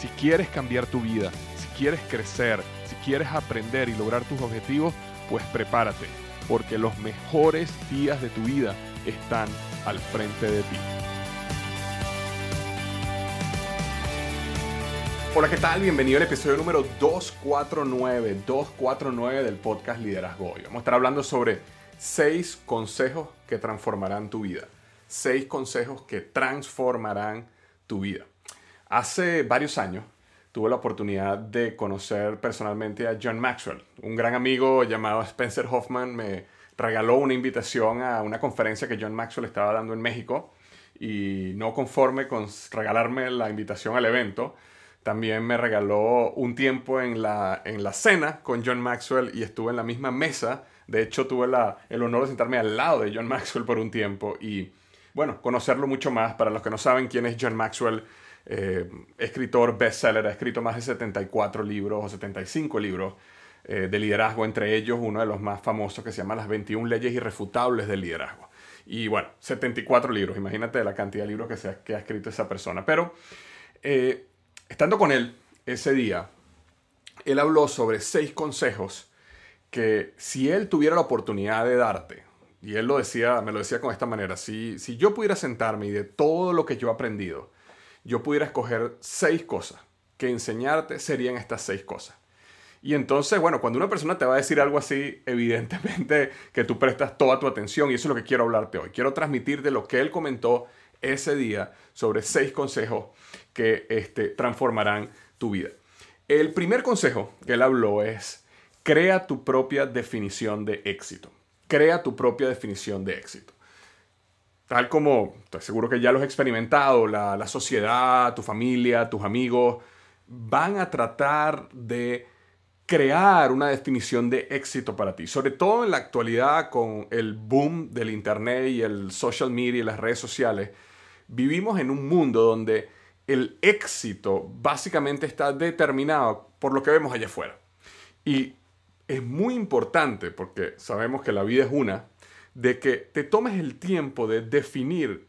Si quieres cambiar tu vida, si quieres crecer, si quieres aprender y lograr tus objetivos, pues prepárate, porque los mejores días de tu vida están al frente de ti. Hola, ¿qué tal? Bienvenido al episodio número 249, 249 del podcast Liderazgo Hoy. Vamos a estar hablando sobre seis consejos que transformarán tu vida. Seis consejos que transformarán tu vida. Hace varios años tuve la oportunidad de conocer personalmente a John Maxwell. Un gran amigo llamado Spencer Hoffman me regaló una invitación a una conferencia que John Maxwell estaba dando en México y no conforme con regalarme la invitación al evento, también me regaló un tiempo en la, en la cena con John Maxwell y estuve en la misma mesa de hecho, tuve el honor de sentarme al lado de John Maxwell por un tiempo y, bueno, conocerlo mucho más. Para los que no saben quién es John Maxwell, eh, escritor bestseller, ha escrito más de 74 libros o 75 libros eh, de liderazgo, entre ellos uno de los más famosos que se llama Las 21 leyes irrefutables del liderazgo. Y bueno, 74 libros, imagínate la cantidad de libros que, se que ha escrito esa persona. Pero eh, estando con él ese día, él habló sobre seis consejos que si él tuviera la oportunidad de darte, y él lo decía, me lo decía con esta manera, si, si yo pudiera sentarme y de todo lo que yo he aprendido, yo pudiera escoger seis cosas que enseñarte, serían estas seis cosas. Y entonces, bueno, cuando una persona te va a decir algo así, evidentemente que tú prestas toda tu atención y eso es lo que quiero hablarte hoy. Quiero transmitirte lo que él comentó ese día sobre seis consejos que este, transformarán tu vida. El primer consejo que él habló es, Crea tu propia definición de éxito. Crea tu propia definición de éxito. Tal como, estoy seguro que ya lo has experimentado, la, la sociedad, tu familia, tus amigos, van a tratar de crear una definición de éxito para ti. Sobre todo en la actualidad con el boom del Internet y el social media y las redes sociales, vivimos en un mundo donde el éxito básicamente está determinado por lo que vemos allá afuera. Y es muy importante, porque sabemos que la vida es una, de que te tomes el tiempo de definir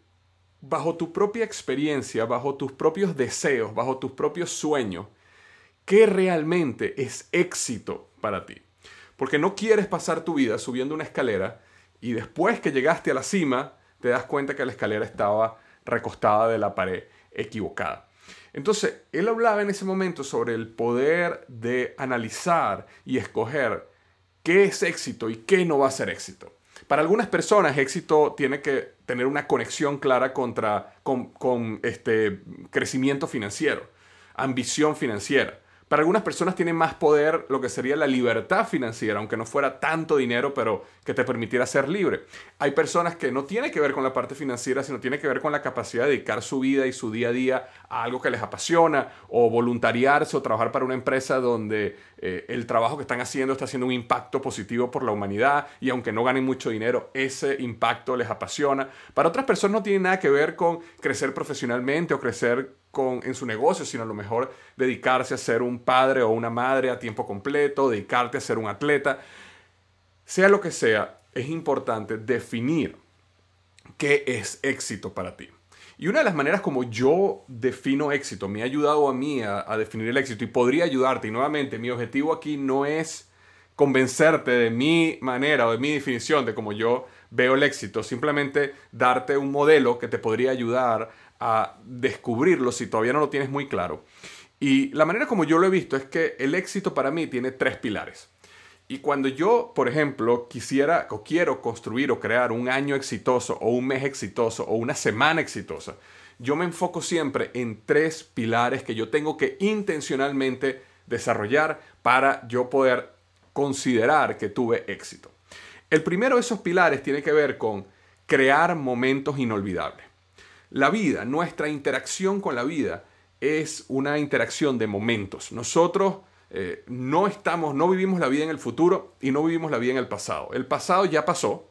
bajo tu propia experiencia, bajo tus propios deseos, bajo tus propios sueños, qué realmente es éxito para ti. Porque no quieres pasar tu vida subiendo una escalera y después que llegaste a la cima te das cuenta que la escalera estaba recostada de la pared equivocada. Entonces, él hablaba en ese momento sobre el poder de analizar y escoger qué es éxito y qué no va a ser éxito. Para algunas personas, éxito tiene que tener una conexión clara contra, con, este crecimiento financiero, ambición financiera. Para algunas personas tiene más poder lo que sería la libertad financiera, aunque no fuera tanto dinero, pero que te permitiera ser libre. Hay personas que no tiene que ver con la parte financiera, sino tiene que ver con la capacidad de dedicar su vida y su día a día a algo que les apasiona, o voluntariarse o trabajar para una empresa donde eh, el trabajo que están haciendo está haciendo un impacto positivo por la humanidad y aunque no ganen mucho dinero, ese impacto les apasiona. Para otras personas no tiene nada que ver con crecer profesionalmente o crecer con, en su negocio, sino a lo mejor dedicarse a ser un padre o una madre a tiempo completo, dedicarte a ser un atleta. Sea lo que sea, es importante definir qué es éxito para ti. Y una de las maneras como yo defino éxito, me ha ayudado a mí a, definir el éxito y podría ayudarte. Y nuevamente, mi objetivo aquí no es convencerte de mi manera o de mi definición de cómo yo veo el éxito, simplemente darte un modelo que te podría ayudar a descubrirlo si todavía no lo tienes muy claro. Y la manera como yo lo he visto es que el éxito para mí tiene tres pilares. Y cuando yo, por ejemplo, quisiera o quiero construir o crear un año exitoso o un mes exitoso o una semana exitosa, yo me enfoco siempre en tres pilares que yo tengo que intencionalmente desarrollar para yo poder considerar que tuve éxito. El primero de esos pilares tiene que ver con crear momentos inolvidables. La vida, nuestra interacción con la vida, es una interacción de momentos. Nosotros eh, no estamos, no vivimos la vida en el futuro y no vivimos la vida en el pasado. El pasado ya pasó,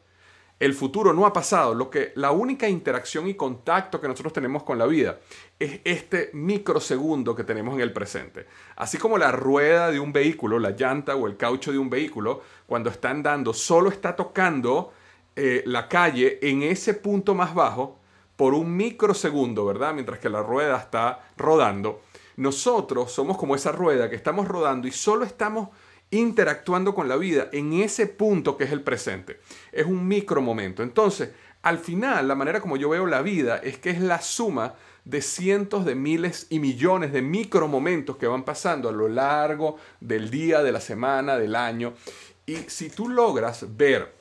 el futuro no ha pasado. Lo que la única interacción y contacto que nosotros tenemos con la vida es este microsegundo que tenemos en el presente. Así como la rueda de un vehículo, la llanta o el caucho de un vehículo, cuando está andando, solo está tocando eh, la calle en ese punto más bajo por un microsegundo, ¿verdad? Mientras que la rueda está rodando. Nosotros somos como esa rueda que estamos rodando y solo estamos interactuando con la vida en ese punto que es el presente. Es un micro momento. Entonces, al final, la manera como yo veo la vida es que es la suma de cientos de miles y millones de micro momentos que van pasando a lo largo del día, de la semana, del año. Y si tú logras ver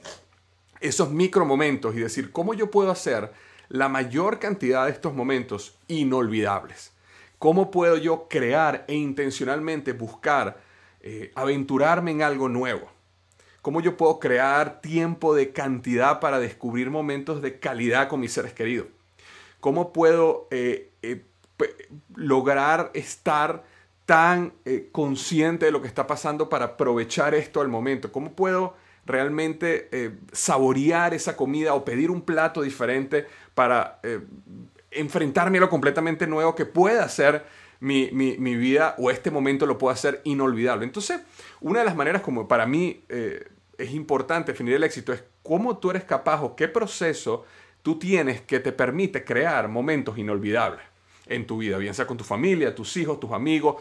esos micro momentos y decir, ¿cómo yo puedo hacer la mayor cantidad de estos momentos inolvidables? ¿Cómo puedo yo crear e intencionalmente buscar eh, aventurarme en algo nuevo? ¿Cómo yo puedo crear tiempo de cantidad para descubrir momentos de calidad con mis seres queridos? ¿Cómo puedo eh, eh, lograr estar tan consciente de lo que está pasando para aprovechar esto al momento? ¿Cómo puedo realmente saborear esa comida o pedir un plato diferente para enfrentarme a lo completamente nuevo que pueda ser mi, vida o este momento lo pueda hacer inolvidable. Entonces, una de las maneras como para mí eh, es importante definir el éxito es cómo tú eres capaz o qué proceso tú tienes que te permite crear momentos inolvidables en tu vida, bien sea con tu familia, tus hijos, tus amigos,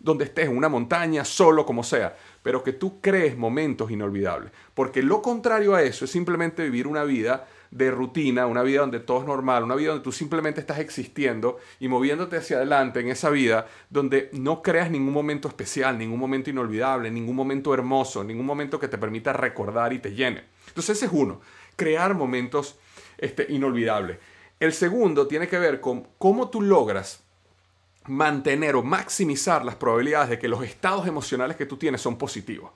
donde estés, en una montaña, solo, como sea, pero que tú crees momentos inolvidables. Porque lo contrario a eso es simplemente vivir una vida de rutina, una vida donde todo es normal, una vida donde tú simplemente estás existiendo y moviéndote hacia adelante en esa vida donde no creas ningún momento especial, ningún momento inolvidable, ningún momento hermoso, ningún momento que te permita recordar y te llene. Entonces ese es uno, crear momentos este, inolvidables. El segundo tiene que ver con cómo tú logras mantener o maximizar las probabilidades de que los estados emocionales que tú tienes son positivos,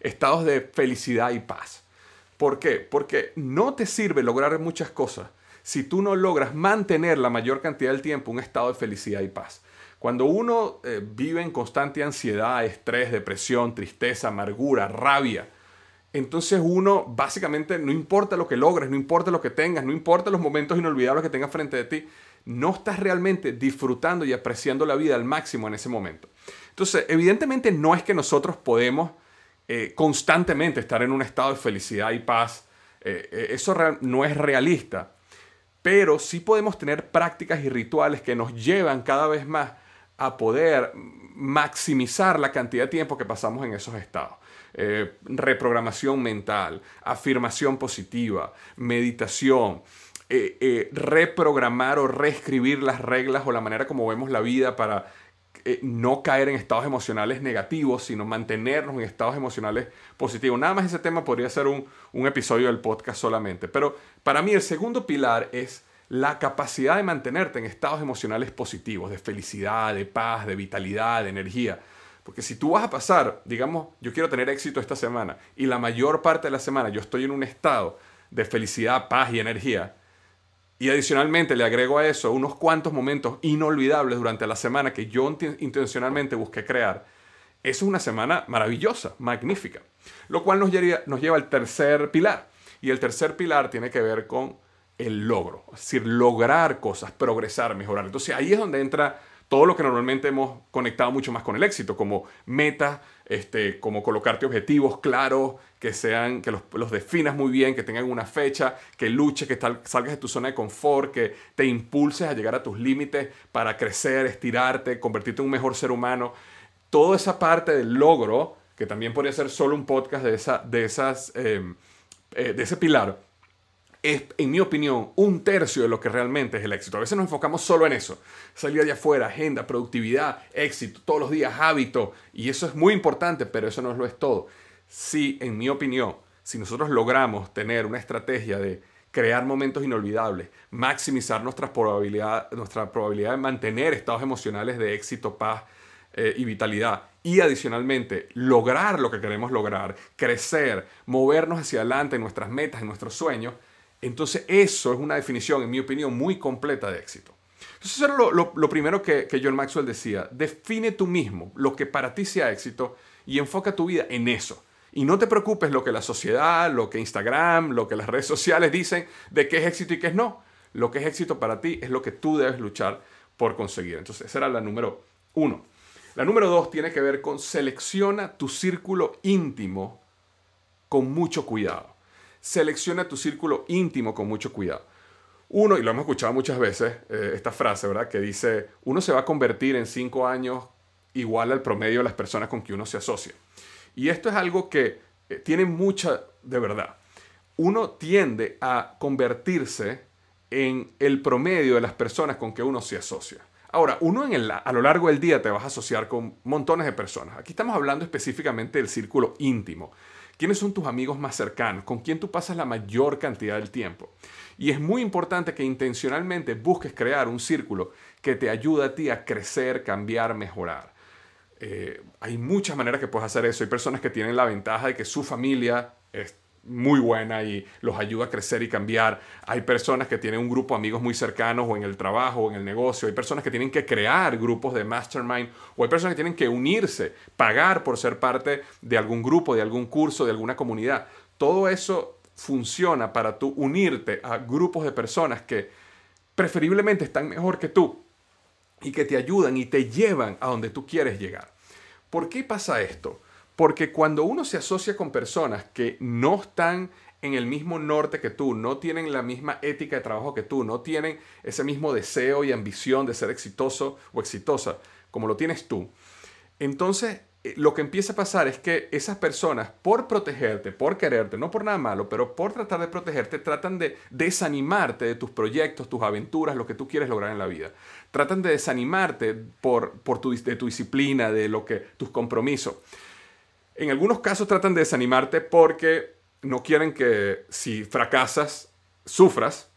estados de felicidad y paz. ¿Por qué? Porque no te sirve lograr muchas cosas si tú no logras mantener la mayor cantidad del tiempo un estado de felicidad y paz. Cuando uno eh, vive en constante ansiedad, estrés, depresión, tristeza, amargura, rabia, entonces uno básicamente no importa lo que logres, no importa lo que tengas, no importa los momentos inolvidables que tengas frente de ti, no estás realmente disfrutando y apreciando la vida al máximo en ese momento. Entonces, evidentemente no es que nosotros podemos eh, constantemente estar en un estado de felicidad y paz. Eh, eh, eso no es realista. Pero sí podemos tener prácticas y rituales que nos llevan cada vez más a poder maximizar la cantidad de tiempo que pasamos en esos estados. reprogramación mental, afirmación positiva, meditación, reprogramar o reescribir las reglas o la manera como vemos la vida para eh, no caer en estados emocionales negativos, sino mantenernos en estados emocionales positivos. Nada más ese tema podría ser un, un episodio del podcast solamente. Pero para mí el segundo pilar es la capacidad de mantenerte en estados emocionales positivos, de felicidad, de paz, de vitalidad, de energía. Porque si tú vas a pasar, digamos, yo quiero tener éxito esta semana y la mayor parte de la semana yo estoy en un estado de felicidad, paz y energía, y adicionalmente le agrego a eso unos cuantos momentos inolvidables durante la semana que yo intencionalmente busqué crear. Eso es una semana maravillosa, magnífica. Lo cual nos lleva, al tercer pilar. Y el tercer pilar tiene que ver con el logro. Es decir, lograr cosas, progresar, mejorar. Entonces ahí es donde entra todo lo que normalmente hemos conectado mucho más con el éxito, como metas, este, como colocarte objetivos claros, que sean, que los, definas muy bien, que tengan una fecha, que luches, que salgas de tu zona de confort, que te impulses a llegar a tus límites para crecer, estirarte, convertirte en un mejor ser humano. Toda esa parte del logro, que también podría ser solo un podcast de, esa, de, esas, em, eh, de ese pilar, es, en mi opinión, un tercio de lo que realmente es el éxito. A veces nos enfocamos solo en eso. Salir de afuera, agenda, productividad, éxito, todos los días, hábito. Y eso es muy importante, pero eso no lo es todo. Si, en mi opinión, si nosotros logramos tener una estrategia de crear momentos inolvidables, maximizar nuestra probabilidad, nuestra probabilidad de mantener estados emocionales de éxito, paz eh, y vitalidad, y adicionalmente lograr lo que queremos lograr, crecer, movernos hacia adelante en nuestras metas, en nuestros sueños, entonces eso es una definición, en mi opinión, muy completa de éxito. Eso era lo, primero que, que, John Maxwell decía. Define tú mismo lo que para ti sea éxito y enfoca tu vida en eso. Y no te preocupes lo que la sociedad, lo que Instagram, lo que las redes sociales dicen de qué es éxito y qué es no. Lo que es éxito para ti es lo que tú debes luchar por conseguir. Entonces, esa era la número uno. La número dos tiene que ver con selecciona tu círculo íntimo con mucho cuidado. Selecciona tu círculo íntimo con mucho cuidado. Uno, y lo hemos escuchado muchas veces, eh, esta frase, ¿verdad? Que dice, uno se va a convertir en cinco años igual al promedio de las personas con que uno se asocia. Y esto es algo que eh, tiene mucha de verdad. Uno tiende a convertirse en el promedio de las personas con que uno se asocia. Ahora, uno a lo largo del día te vas a asociar con montones de personas. Aquí estamos hablando específicamente del círculo íntimo. ¿Quiénes son tus amigos más cercanos? ¿Con quién tú pasas la mayor cantidad del tiempo? Y es muy importante que intencionalmente busques crear un círculo que te ayude a ti a crecer, cambiar, mejorar. Eh, hay muchas maneras que puedes hacer eso. Hay personas que tienen la ventaja de que su familia muy buena y los ayuda a crecer y cambiar. Hay personas que tienen un grupo de amigos muy cercanos o en el trabajo o en el negocio. Hay personas que tienen que crear grupos de mastermind o hay personas que tienen que unirse, pagar por ser parte de algún grupo, de algún curso, de alguna comunidad. Todo eso funciona para tú unirte a grupos de personas que preferiblemente están mejor que tú y que te ayudan y te llevan a donde tú quieres llegar. ¿Por qué pasa esto? Porque cuando uno se asocia con personas que no están en el mismo norte que tú, no tienen la misma ética de trabajo que tú, no tienen ese mismo deseo y ambición de ser exitoso o exitosa como lo tienes tú, entonces eh, lo que empieza a pasar es que esas personas, por protegerte, por quererte, no por nada malo, pero por tratar de protegerte, tratan de desanimarte de tus proyectos, tus aventuras, lo que tú quieres lograr en la vida. Tratan de desanimarte por, por tu, de tu disciplina, de lo que, tus compromisos. En algunos casos tratan de desanimarte porque no quieren que si fracasas, sufras.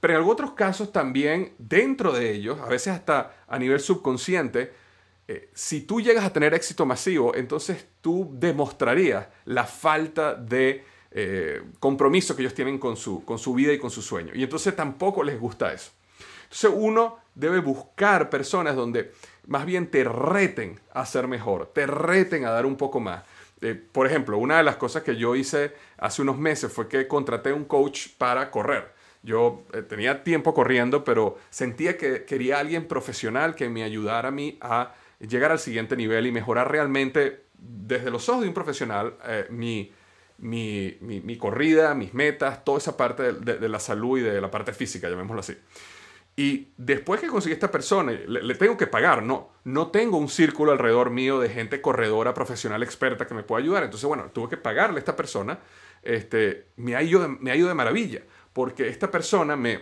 Pero en algunos casos también dentro de ellos, a veces hasta a nivel subconsciente, eh, si tú llegas a tener éxito masivo, entonces tú demostrarías la falta de eh, compromiso que ellos tienen con su, con su vida y con su sueño. Y entonces tampoco les gusta eso. Entonces uno debe buscar personas donde más bien te reten a ser mejor, te reten a dar un poco más. Eh, por ejemplo, una de las cosas que yo hice hace unos meses fue que contraté un coach para correr. Yo eh, tenía tiempo corriendo, pero sentía que quería alguien profesional que me ayudara a mí a llegar al siguiente nivel y mejorar realmente desde los ojos de un profesional eh, mi, mi, corrida, mis metas, toda esa parte de la salud y de la parte física, llamémoslo así. Y después que conseguí esta persona, le, tengo que pagar, no, no tengo un círculo alrededor mío de gente corredora, profesional, experta que me pueda ayudar. Entonces, bueno, tuve que pagarle a esta persona, este, me, ha me ha ido de maravilla, porque esta persona me,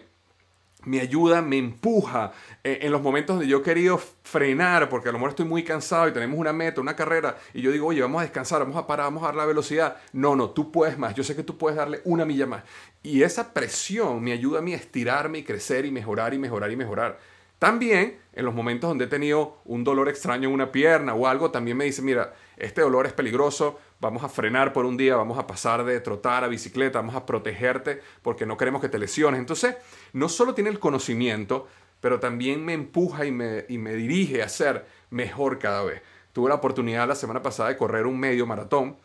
me ayuda, me empuja eh, en los momentos donde yo he querido frenar, porque a lo mejor estoy muy cansado y tenemos una meta, una carrera, y yo digo, oye, vamos a descansar, vamos a parar, vamos a dar la velocidad. No, no, tú puedes más, yo sé que tú puedes darle una milla más. Y esa presión me ayuda a mí a estirarme y crecer y mejorar y mejorar y mejorar. También en los momentos donde he tenido un dolor extraño en una pierna o algo, también me dice, mira, este dolor es peligroso, vamos a frenar por un día, vamos a pasar de trotar a bicicleta, vamos a protegerte porque no queremos que te lesiones. Entonces, no solo tiene el conocimiento, pero también me empuja y me, y me dirige a ser mejor cada vez. Tuve la oportunidad la semana pasada de correr un medio maratón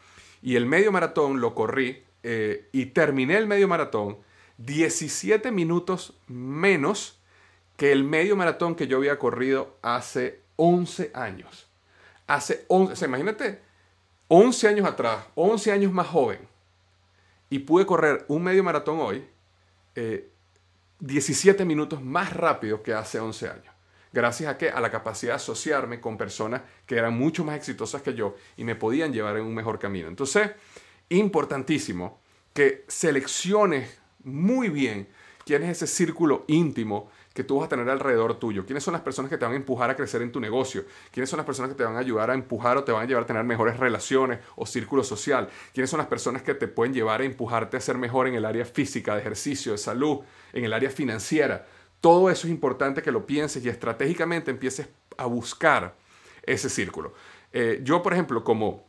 y el medio maratón lo corrí eh, y terminé el medio maratón 17 minutos menos que el medio maratón que yo había corrido hace 11 años. Hace 11, o sea, imagínate, 11 años atrás, 11 años más joven, y pude correr un medio maratón hoy, 17 eh, minutos más rápido que hace 11 años. Gracias a que a la capacidad de asociarme con personas que eran mucho más exitosas que yo y me podían llevar en un mejor camino. Entonces, importantísimo que selecciones muy bien quién es ese círculo íntimo que tú vas a tener alrededor tuyo. ¿Quiénes son las personas que te van a empujar a crecer en tu negocio? ¿Quiénes son las personas que te van a ayudar a empujar o te van a llevar a tener mejores relaciones o círculo social? ¿Quiénes son las personas que te pueden llevar a empujarte a ser mejor en el área física, de ejercicio, de salud, en el área financiera? Todo eso es importante que lo pienses y estratégicamente empieces a buscar ese círculo. Eh, yo, por ejemplo, como,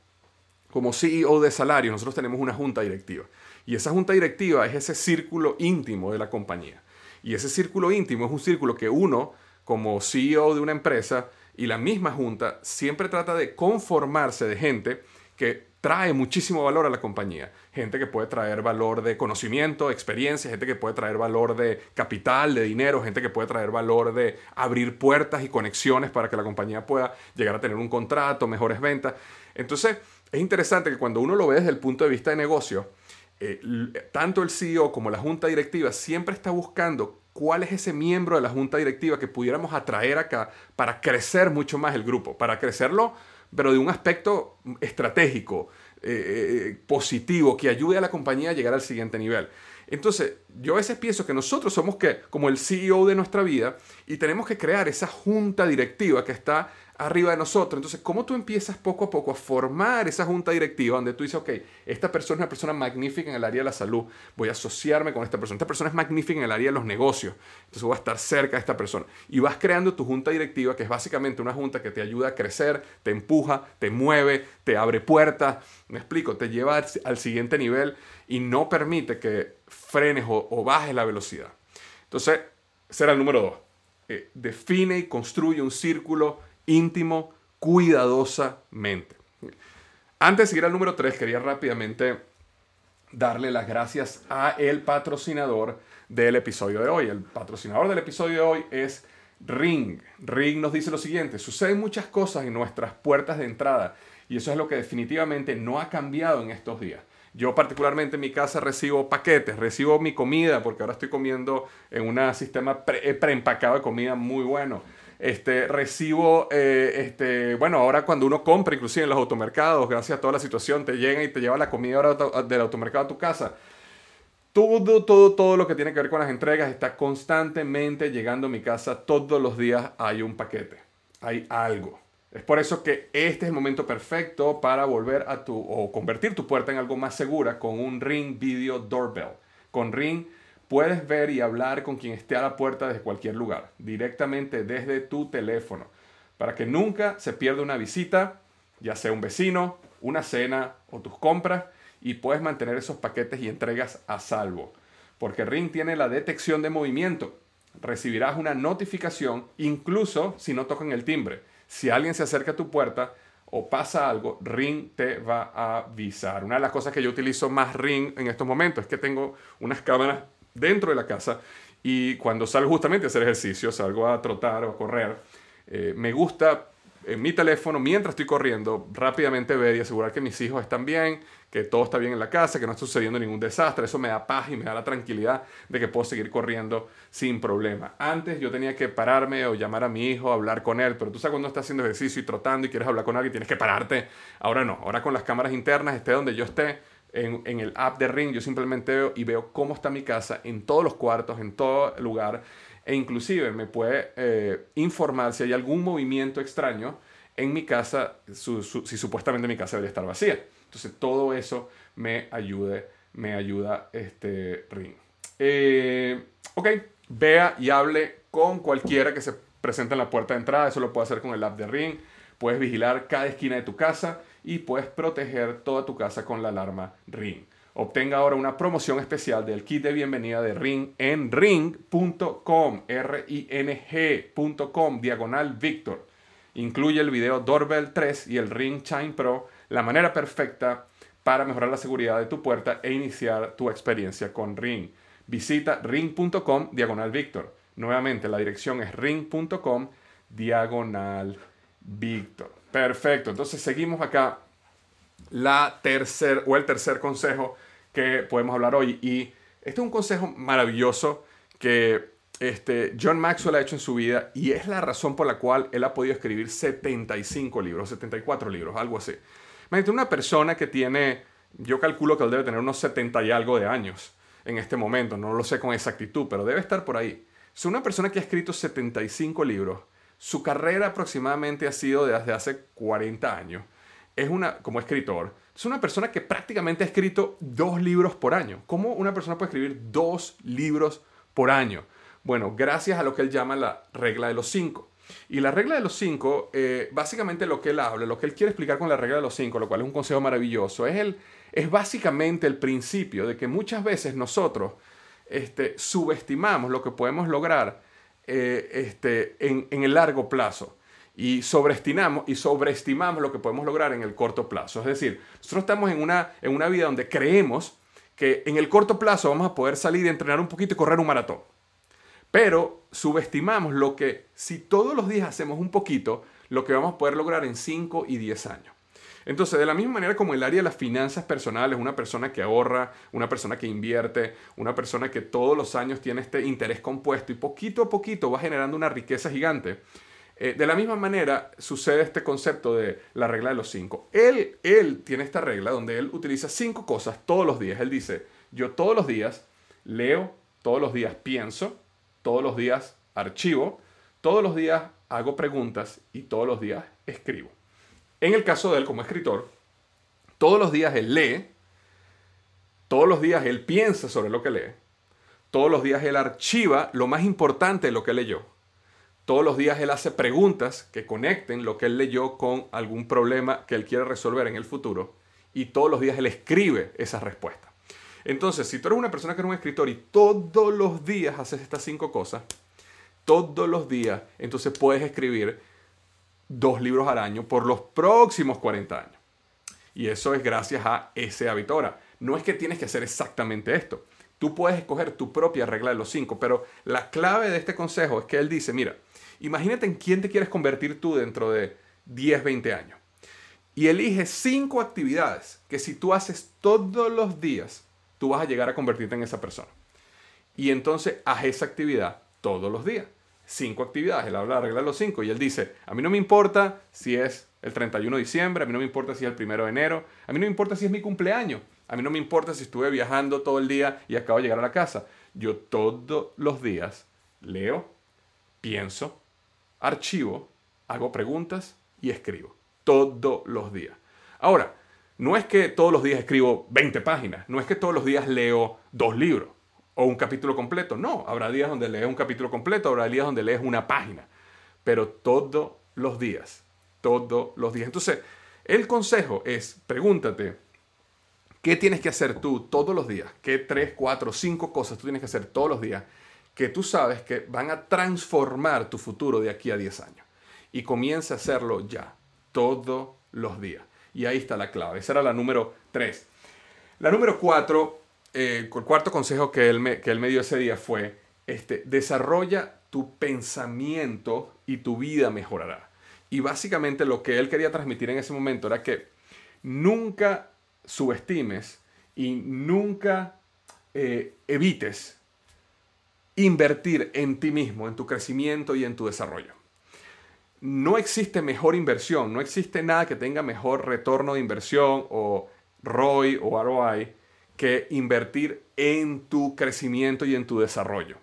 como CEO de Salario, nosotros tenemos una junta directiva. Y esa junta directiva es ese círculo íntimo de la compañía. Y ese círculo íntimo es un círculo que uno, como CEO de una empresa y la misma junta, siempre trata de conformarse de gente que trae muchísimo valor a la compañía. Gente que puede traer valor de conocimiento, experiencia, gente que puede traer valor de capital, de dinero, gente que puede traer valor de abrir puertas y conexiones para que la compañía pueda llegar a tener un contrato, mejores ventas. Entonces, es interesante que cuando uno lo ve desde el punto de vista de negocio, eh, tanto el CEO como la junta directiva siempre está buscando cuál es ese miembro de la junta directiva que pudiéramos atraer acá para crecer mucho más el grupo, para crecerlo pero de un aspecto estratégico, eh, eh, positivo, que ayude a la compañía a llegar al siguiente nivel. Entonces, yo a veces pienso que nosotros somos que, como el CEO de nuestra vida y tenemos que crear esa junta directiva que está arriba de nosotros. Entonces, ¿cómo tú empiezas poco a poco a formar esa junta directiva donde tú dices, ok, esta persona es una persona magnífica en el área de la salud, voy a asociarme con esta persona, esta persona es magnífica en el área de los negocios, entonces voy a estar cerca de esta persona. Y vas creando tu junta directiva, que es básicamente una junta que te ayuda a crecer, te empuja, te mueve, te abre puertas, me explico, te lleva al, siguiente nivel y no permite que frenes o, bajes la velocidad. Entonces, será el número dos. Eh, define y construye un círculo íntimo, cuidadosamente. Antes de seguir al número 3, quería rápidamente darle las gracias a el patrocinador del episodio de hoy. El patrocinador del episodio de hoy es Ring. Ring nos dice lo siguiente, suceden muchas cosas en nuestras puertas de entrada y eso es lo que definitivamente no ha cambiado en estos días. Yo particularmente en mi casa recibo paquetes, recibo mi comida porque ahora estoy comiendo en un sistema pre preempacado de comida muy bueno. Este, recibo, eh, este, bueno, ahora cuando uno compra, inclusive en los automercados, gracias a toda la situación, te llega y te lleva la comida del automercado a tu casa. Todo, todo, todo lo que tiene que ver con las entregas está constantemente llegando a mi casa. Todos los días hay un paquete, hay algo. Es por eso que este es el momento perfecto para volver a tu o convertir tu puerta en algo más segura con un Ring Video Doorbell. Con Ring Puedes ver y hablar con quien esté a la puerta desde cualquier lugar, directamente desde tu teléfono, para que nunca se pierda una visita, ya sea un vecino, una cena o tus compras, y puedes mantener esos paquetes y entregas a salvo. Porque Ring tiene la detección de movimiento. Recibirás una notificación incluso si no tocan el timbre. Si alguien se acerca a tu puerta, o pasa algo, Ring te va a avisar. Una de las cosas que yo utilizo más Ring en estos momentos es que tengo unas cámaras dentro de la casa y cuando salgo justamente a hacer ejercicio, salgo a trotar o a correr, eh, me gusta en mi teléfono, mientras estoy corriendo, rápidamente ver y asegurar que mis hijos están bien, que todo está bien en la casa, que no está sucediendo ningún desastre. Eso me da paz y me da la tranquilidad de que puedo seguir corriendo sin problema. Antes yo tenía que pararme o llamar a mi hijo, hablar con él, pero tú sabes cuando estás haciendo ejercicio y trotando y quieres hablar con alguien, tienes que pararte. Ahora no, ahora con las cámaras internas, esté donde yo esté, en, el app de Ring, yo simplemente veo y veo cómo está mi casa en todos los cuartos, en todo lugar, e inclusive me puede eh, informar si hay algún movimiento extraño en mi casa, si supuestamente mi casa debería estar vacía. Entonces todo eso me ayude, me ayuda este Ring. Eh, ok, vea y hable con cualquiera que se presente en la puerta de entrada, eso lo puede hacer con el app de Ring. Puedes vigilar cada esquina de tu casa y puedes proteger toda tu casa con la alarma Ring. Obtenga ahora una promoción especial del kit de bienvenida de Ring en ring.com, R-I-N-G.com, diagonal Victor. Incluye el video Doorbell 3 y el Ring Chime Pro, la manera perfecta para mejorar la seguridad de tu puerta e iniciar tu experiencia con Ring. Visita ring.com, diagonal Victor. Nuevamente, la dirección es ring.com, diagonal Victor. Perfecto, entonces seguimos acá la tercer o el tercer consejo que podemos hablar hoy y este es un consejo maravilloso que este, John Maxwell ha hecho en su vida y es la razón por la cual él ha podido escribir 75 libros, 74 libros, algo así. Imagínate una persona que tiene, yo calculo que él debe tener unos 70 y algo de años en este momento, no lo sé con exactitud, pero debe estar por ahí. Es una persona que ha escrito 75 libros su carrera aproximadamente ha sido desde hace 40 años. Es una, como escritor, es una persona que prácticamente ha escrito dos libros por año. ¿Cómo una persona puede escribir dos libros por año? Bueno, gracias a lo que él llama la regla de los cinco. Y la regla de los cinco, eh, básicamente lo que él habla, lo que él quiere explicar con la regla de los cinco, lo cual es un consejo maravilloso, es, el, es básicamente el principio de que muchas veces nosotros este, subestimamos lo que podemos lograr eh, este, en, en el largo plazo y sobreestimamos, y sobreestimamos lo que podemos lograr en el corto plazo. Es decir, nosotros estamos en una, en una vida donde creemos que en el corto plazo vamos a poder salir y entrenar un poquito y correr un maratón. Pero subestimamos lo que si todos los días hacemos un poquito, lo que vamos a poder lograr en 5 y 10 años. Entonces, de la misma manera como el área de las finanzas personales, una persona que ahorra, una persona que invierte, una persona que todos los años tiene este interés compuesto y poquito a poquito va generando una riqueza gigante, eh, de la misma manera sucede este concepto de la regla de los cinco. Él, él tiene esta regla donde él utiliza cinco cosas todos los días. Él dice, yo todos los días leo, todos los días pienso, todos los días archivo, todos los días hago preguntas y todos los días escribo. En el caso de él como escritor, todos los días él lee, todos los días él piensa sobre lo que lee, todos los días él archiva lo más importante de lo que leyó todos los días él hace preguntas que conecten lo que él leyó con algún problema que él quiere resolver en el futuro. Y todos los días él escribe esas respuestas. Entonces, si tú eres una persona que eres un escritor y todos los días haces estas cinco cosas, todos los días, entonces puedes escribir dos libros al año por los próximos 40 años. Y eso es gracias a hábito. Ahora, no es que tienes que hacer exactamente esto. Tú puedes escoger tu propia regla de los cinco, pero la clave de este consejo es que él dice, mira, Imagínate en quién te quieres convertir tú dentro de 10, 20 años. Y elige cinco actividades que si tú haces todos los días, tú vas a llegar a convertirte en esa persona. Y entonces haz esa actividad todos los días. Cinco actividades. Él habla de regla los cinco y él dice, a mí no me importa si es el 31 de diciembre, a mí no me importa si es el 1 de enero, a mí no me importa si es mi cumpleaños, a mí no me importa si estuve viajando todo el día y acabo de llegar a la casa. Yo todos los días leo, pienso, archivo, hago preguntas y escribo. Todos los días. Ahora, no es que todos los días escribo 20 páginas, no es que todos los días leo dos libros o un capítulo completo. No, habrá días donde lees un capítulo completo, habrá días donde lees una página. Pero todos los días, todos los días. Entonces, el consejo es, pregúntate, ¿qué tienes que hacer tú todos los días? ¿Qué tres, cuatro, cinco cosas tú tienes que hacer todos los días que tú sabes que van a transformar tu futuro de aquí a 10 años. Y comienza a hacerlo ya, todos los días. Y ahí está la clave. Esa era la número 3. La número 4, eh, el cuarto consejo que él, me, que él me dio ese día fue, este, desarrolla tu pensamiento y tu vida mejorará. Y básicamente lo que él quería transmitir en ese momento era que nunca subestimes y nunca eh, evites invertir en ti mismo, en tu crecimiento y en tu desarrollo. No existe mejor inversión, no existe nada que tenga mejor retorno de inversión o ROI o ROI que invertir en tu crecimiento y en tu desarrollo.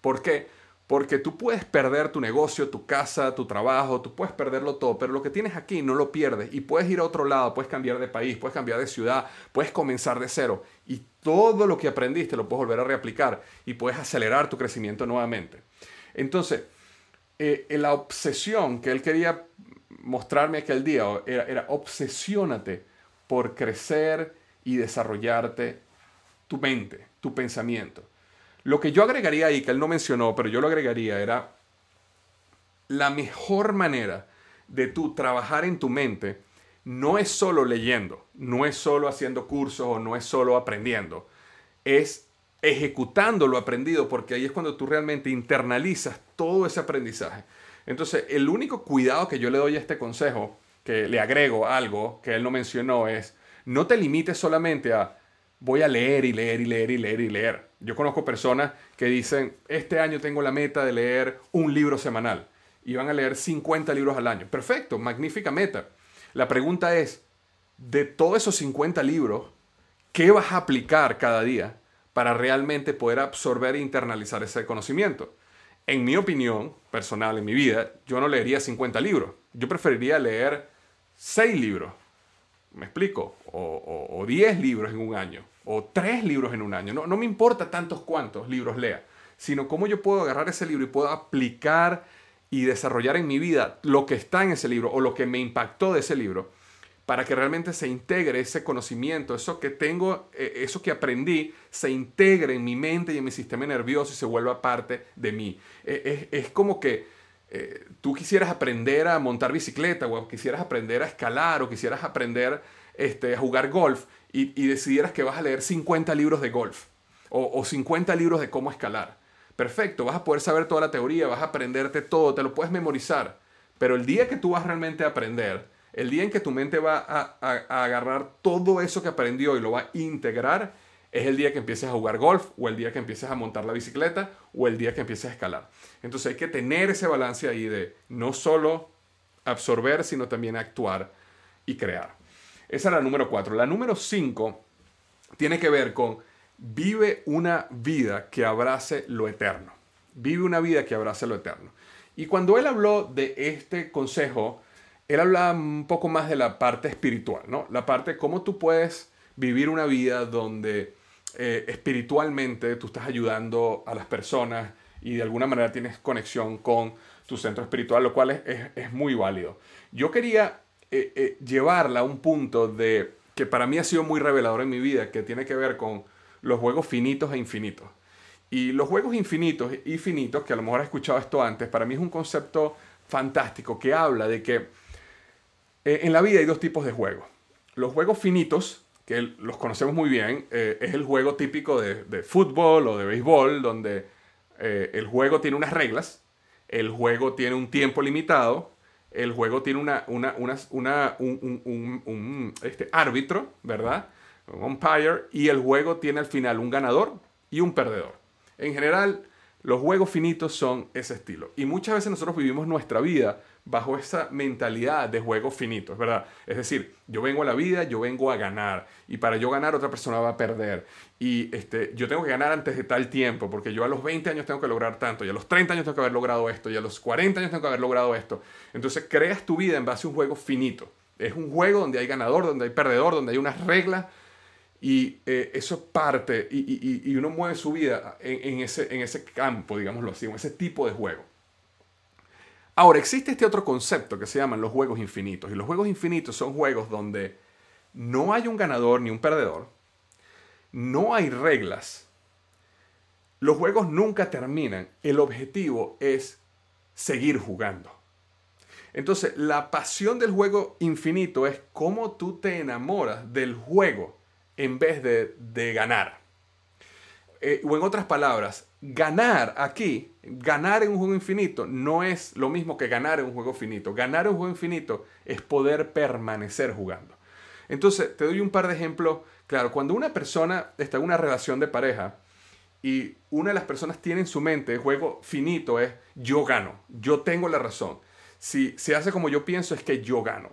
¿Por qué? Porque tú puedes perder tu negocio, tu casa, tu trabajo, tú puedes perderlo todo, pero lo que tienes aquí no lo pierdes y puedes ir a otro lado, puedes cambiar de país, puedes cambiar de ciudad, puedes comenzar de cero y todo lo que aprendiste lo puedes volver a reaplicar y puedes acelerar tu crecimiento nuevamente. Entonces, eh, la obsesión que él quería mostrarme aquel día era, era obsesiónate por crecer y desarrollarte tu mente, tu pensamiento. Lo que yo agregaría ahí, que él no mencionó, pero yo lo agregaría, era la mejor manera de tú trabajar en tu mente no es solo leyendo, no es solo haciendo cursos o no es solo aprendiendo, es ejecutando lo aprendido, porque ahí es cuando tú realmente internalizas todo ese aprendizaje. Entonces, el único cuidado que yo le doy a este consejo, que le agrego algo que él no mencionó, es no te limites solamente a voy a leer y leer y leer y leer y leer. Yo conozco personas que dicen, este año tengo la meta de leer un libro semanal y van a leer 50 libros al año. Perfecto, magnífica meta. La pregunta es, de todos esos 50 libros, ¿qué vas a aplicar cada día para realmente poder absorber e internalizar ese conocimiento? En mi opinión personal, en mi vida, yo no leería 50 libros. Yo preferiría leer 6 libros ¿Me explico? O, 10 libros en un año, o 3 libros en un año. No, me importa tantos cuantos libros lea, sino cómo yo puedo agarrar ese libro y puedo aplicar y desarrollar en mi vida lo que está en ese libro o lo que me impactó de ese libro para que realmente se integre ese conocimiento, eso que tengo, eh, eso que aprendí, se integre en mi mente y en mi sistema nervioso y se vuelva parte de mí. E, es, como que eh, tú quisieras aprender a montar bicicleta o quisieras aprender a escalar o quisieras aprender este, a jugar golf y, decidieras que vas a leer 50 libros de golf o, o 50 libros de cómo escalar. Perfecto, vas a poder saber toda la teoría, vas a aprenderte todo, te lo puedes memorizar. Pero el día que tú vas realmente a aprender, el día en que tu mente va a, agarrar todo eso que aprendió y lo va a integrar, es el día que empieces a jugar golf o el día que empieces a montar la bicicleta o el día que empieces a escalar. Entonces hay que tener ese balance ahí de no solo absorber, sino también actuar y crear. Esa es la número cuatro. La número cinco tiene que ver con vive una vida que abrace lo eterno. Vive una vida que abrace lo eterno. Y cuando él habló de este consejo, él hablaba un poco más de la parte espiritual, ¿no? La parte de cómo tú puedes vivir una vida donde eh, espiritualmente tú estás ayudando a las personas y de alguna manera tienes conexión con tu centro espiritual, lo cual es, muy válido. Yo quería eh, eh, llevarla a un punto de que para mí ha sido muy revelador en mi vida, que tiene que ver con los juegos finitos e infinitos. Y los juegos infinitos y finitos, que a lo mejor has escuchado esto antes, para mí es un concepto fantástico que habla de que en la vida hay dos tipos de juegos. Los juegos finitos, que los conocemos muy bien, eh, es el juego típico de, fútbol o de béisbol, donde eh, el juego tiene unas reglas, el juego tiene un tiempo limitado, el juego tiene una, una, un, este, árbitro, ¿verdad? Un umpire, y el juego tiene al final un ganador y un perdedor. En general, los juegos finitos son ese estilo. Y muchas veces nosotros vivimos nuestra vida bajo esa mentalidad de juegos finitos, ¿verdad? Es decir, yo vengo a la vida, yo vengo a ganar, y para yo ganar otra persona va a perder, y este, yo tengo que ganar antes de tal tiempo, porque yo a los 20 años tengo que lograr tanto, y a los 30 años tengo que haber logrado esto, y a los 40 años tengo que haber logrado esto. Entonces creas tu vida en base a un juego finito. Es un juego donde hay ganador, donde hay perdedor, donde hay unas reglas, y eh, eso parte, y, uno mueve su vida en, ese, en ese campo, digámoslo así, en ese tipo de juego. Ahora, existe este otro concepto que se llaman los juegos infinitos. Y los juegos infinitos son juegos donde no hay un ganador ni un perdedor, no hay reglas, los juegos nunca terminan, el objetivo es seguir jugando. Entonces, la pasión del juego infinito es cómo tú te enamoras del juego en vez de, de ganar. Eh, o en otras palabras, ganar aquí, ganar en un juego infinito, no es lo mismo que ganar en un juego finito. Ganar en un juego infinito es poder permanecer jugando. Entonces, te doy un par de ejemplos. Claro, cuando una persona está en una relación de pareja y una de las personas tiene en su mente el juego finito es yo gano, yo tengo la razón. Si se hace como yo pienso es que yo gano.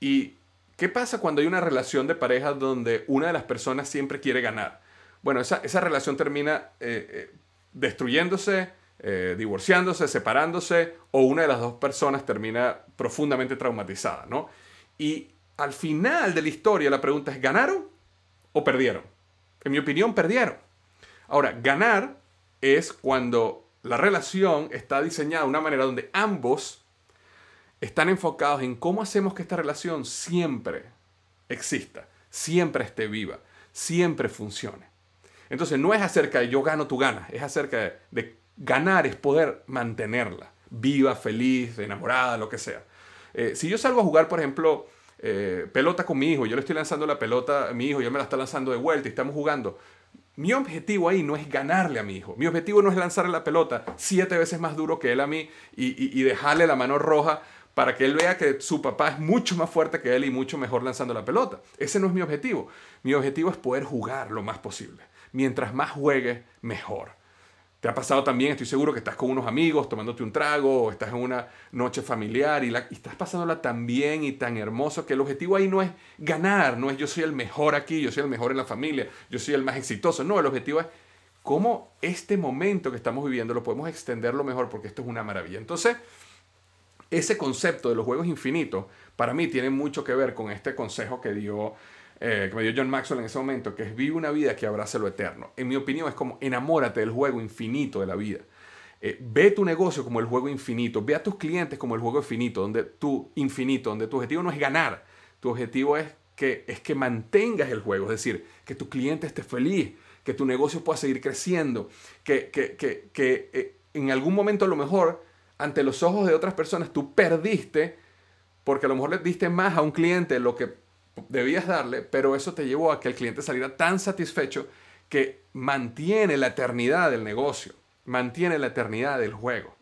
¿Y qué pasa cuando hay una relación de pareja donde una de las personas siempre quiere ganar? Bueno, esa, relación termina eh, eh, destruyéndose, eh, divorciándose, separándose, o una de las dos personas termina profundamente traumatizada, ¿no? Y al final de la historia la pregunta es, ¿ganaron o perdieron? En mi opinión, perdieron. Ahora, ganar es cuando la relación está diseñada de una manera donde ambos están enfocados en cómo hacemos que esta relación siempre exista, siempre esté viva, siempre funcione. Entonces no es acerca de yo gano, tú ganas, es acerca de, ganar, es poder mantenerla, viva, feliz, enamorada, lo que sea. Eh, si yo salgo a jugar, por ejemplo, eh, pelota con mi hijo, yo le estoy lanzando la pelota a mi hijo, yo me la está lanzando de vuelta y estamos jugando. Mi objetivo ahí no es ganarle a mi hijo. Mi objetivo no es lanzarle la pelota siete veces más duro que él a mí y, y dejarle la mano roja para que él vea que su papá es mucho más fuerte que él y mucho mejor lanzando la pelota. Ese no es mi objetivo. Mi objetivo es poder jugar lo más posible mientras más juegues, mejor. Te ha pasado también, estoy seguro que estás con unos amigos tomándote un trago o estás en una noche familiar y, la, estás pasándola tan bien y tan hermoso que el objetivo ahí no es ganar, no es yo soy el mejor aquí, yo soy el mejor en la familia, yo soy el más exitoso. No, el objetivo es cómo este momento que estamos viviendo lo podemos extenderlo mejor porque esto es una maravilla. Entonces, ese concepto de los juegos infinitos para mí tiene mucho que ver con este consejo que dio eh, que me dio John Maxwell en ese momento, que es vive una vida que abrace lo eterno. En mi opinión es como enamórate del juego infinito de la vida. Eh, ve tu negocio como el juego infinito, ve a tus clientes como el juego infinito, donde tu infinito, donde tu objetivo no es ganar, tu objetivo es que, es que mantengas el juego, es decir, que tu cliente esté feliz, que tu negocio pueda seguir creciendo, que, que, que, que eh, en algún momento a lo mejor ante los ojos de otras personas tú perdiste porque a lo mejor le diste más a un cliente lo que debías darle, pero eso te llevó a que el cliente saliera tan satisfecho que mantiene la eternidad del negocio, mantiene la eternidad del juego,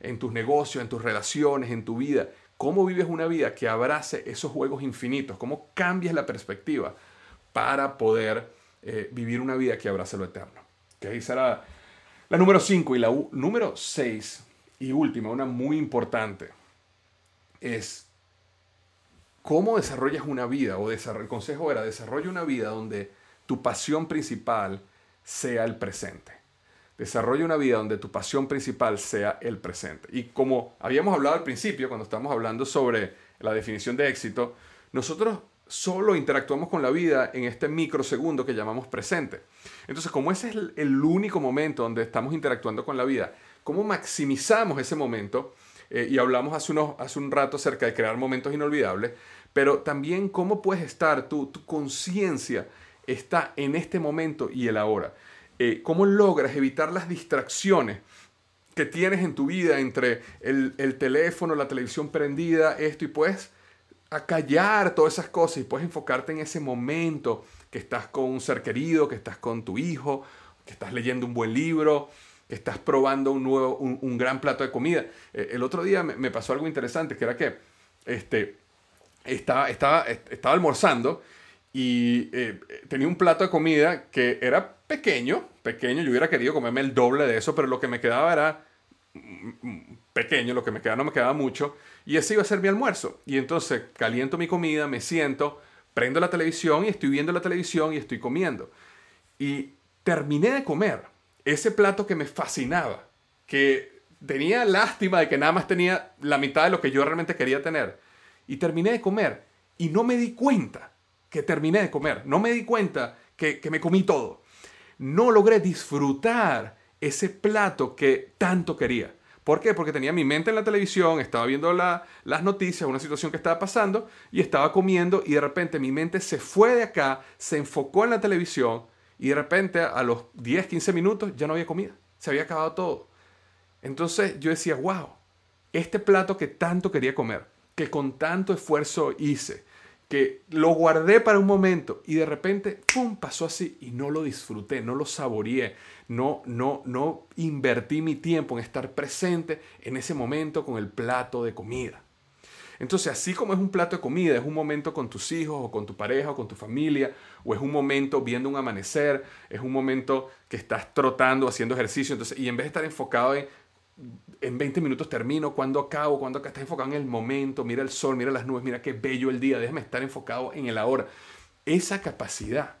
en tus negocios, en tus relaciones, en tu vida. ¿Cómo vives una vida que abrace esos juegos infinitos? ¿Cómo cambias la perspectiva para poder eh, vivir una vida que abrace lo eterno? Que ahí será la número 5 y la número 6 y última, una muy importante, es cómo desarrollas una vida, o el consejo era, desarrolla una vida donde tu pasión principal sea el presente. Desarrolla una vida donde tu pasión principal sea el presente. Y como habíamos hablado al principio, cuando estábamos hablando sobre la definición de éxito, nosotros solo interactuamos con la vida en este microsegundo que llamamos presente. Entonces, como ese es el único momento donde estamos interactuando con la vida, ¿cómo maximizamos ese momento? Eh, y hablamos hace, unos, hace un rato acerca de crear momentos inolvidables, pero también cómo puedes estar, tu, tu conciencia está en este momento y el ahora. Eh, ¿Cómo logras evitar las distracciones que tienes en tu vida entre el, el teléfono, la televisión prendida, esto, y puedes acallar todas esas cosas y puedes enfocarte en ese momento que estás con un ser querido, que estás con tu hijo, que estás leyendo un buen libro, estás probando un nuevo, un, gran plato de comida. Eh, el otro día me, pasó algo interesante, que era que este, estaba, estaba, estaba almorzando y eh, tenía un plato de comida que era pequeño, pequeño, yo hubiera querido comerme el doble de eso, pero lo que me quedaba era mm, mm, pequeño, lo que me quedaba no me quedaba mucho, y ese iba a ser mi almuerzo. Y entonces caliento mi comida, me siento, prendo la televisión y estoy viendo la televisión y estoy comiendo. Y terminé de comer ese plato que me fascinaba, que tenía lástima de que nada más tenía la mitad de lo que yo realmente quería tener. Y terminé de comer y no me di cuenta que terminé de comer, no me di cuenta que, me comí todo. No logré disfrutar ese plato que tanto quería. ¿Por qué? Porque tenía mi mente en la televisión, estaba viendo las noticias, una situación que estaba pasando y estaba comiendo y de repente mi mente se fue de acá, se enfocó en la televisión y de repente a los 10, 15 minutos ya no había comida, se había acabado todo. Entonces yo decía, wow, este plato que tanto quería comer, que con tanto esfuerzo hice, que lo guardé para un momento y de repente, ¡pum!, pasó así y no lo disfruté, no lo saboreé, no, no, no invertí mi tiempo en estar presente en ese momento con el plato de comida. Entonces, así como es un plato de comida, es un momento con tus hijos o con tu pareja o con tu familia, o es un momento viendo un amanecer, es un momento que estás trotando, haciendo ejercicio, entonces, y en vez de estar enfocado en, en 20 minutos termino, cuando acabo, cuando acá estás enfocado en el momento, mira el sol, mira las nubes, mira qué bello el día, déjame estar enfocado en el ahora. Esa capacidad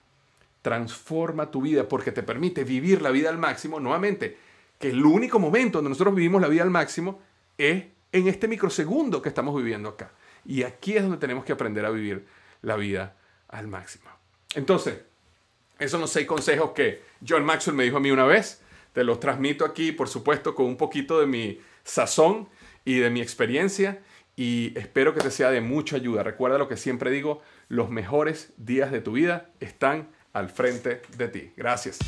transforma tu vida porque te permite vivir la vida al máximo, nuevamente, que el único momento donde nosotros vivimos la vida al máximo es en este microsegundo que estamos viviendo acá. Y aquí es donde tenemos que aprender a vivir la vida al máximo. Entonces, esos son los seis consejos que John Maxwell me dijo a mí una vez. Te los transmito aquí, por supuesto, con un poquito de mi sazón y de mi experiencia y espero que te sea de mucha ayuda. Recuerda lo que siempre digo, los mejores días de tu vida están al frente de ti. Gracias.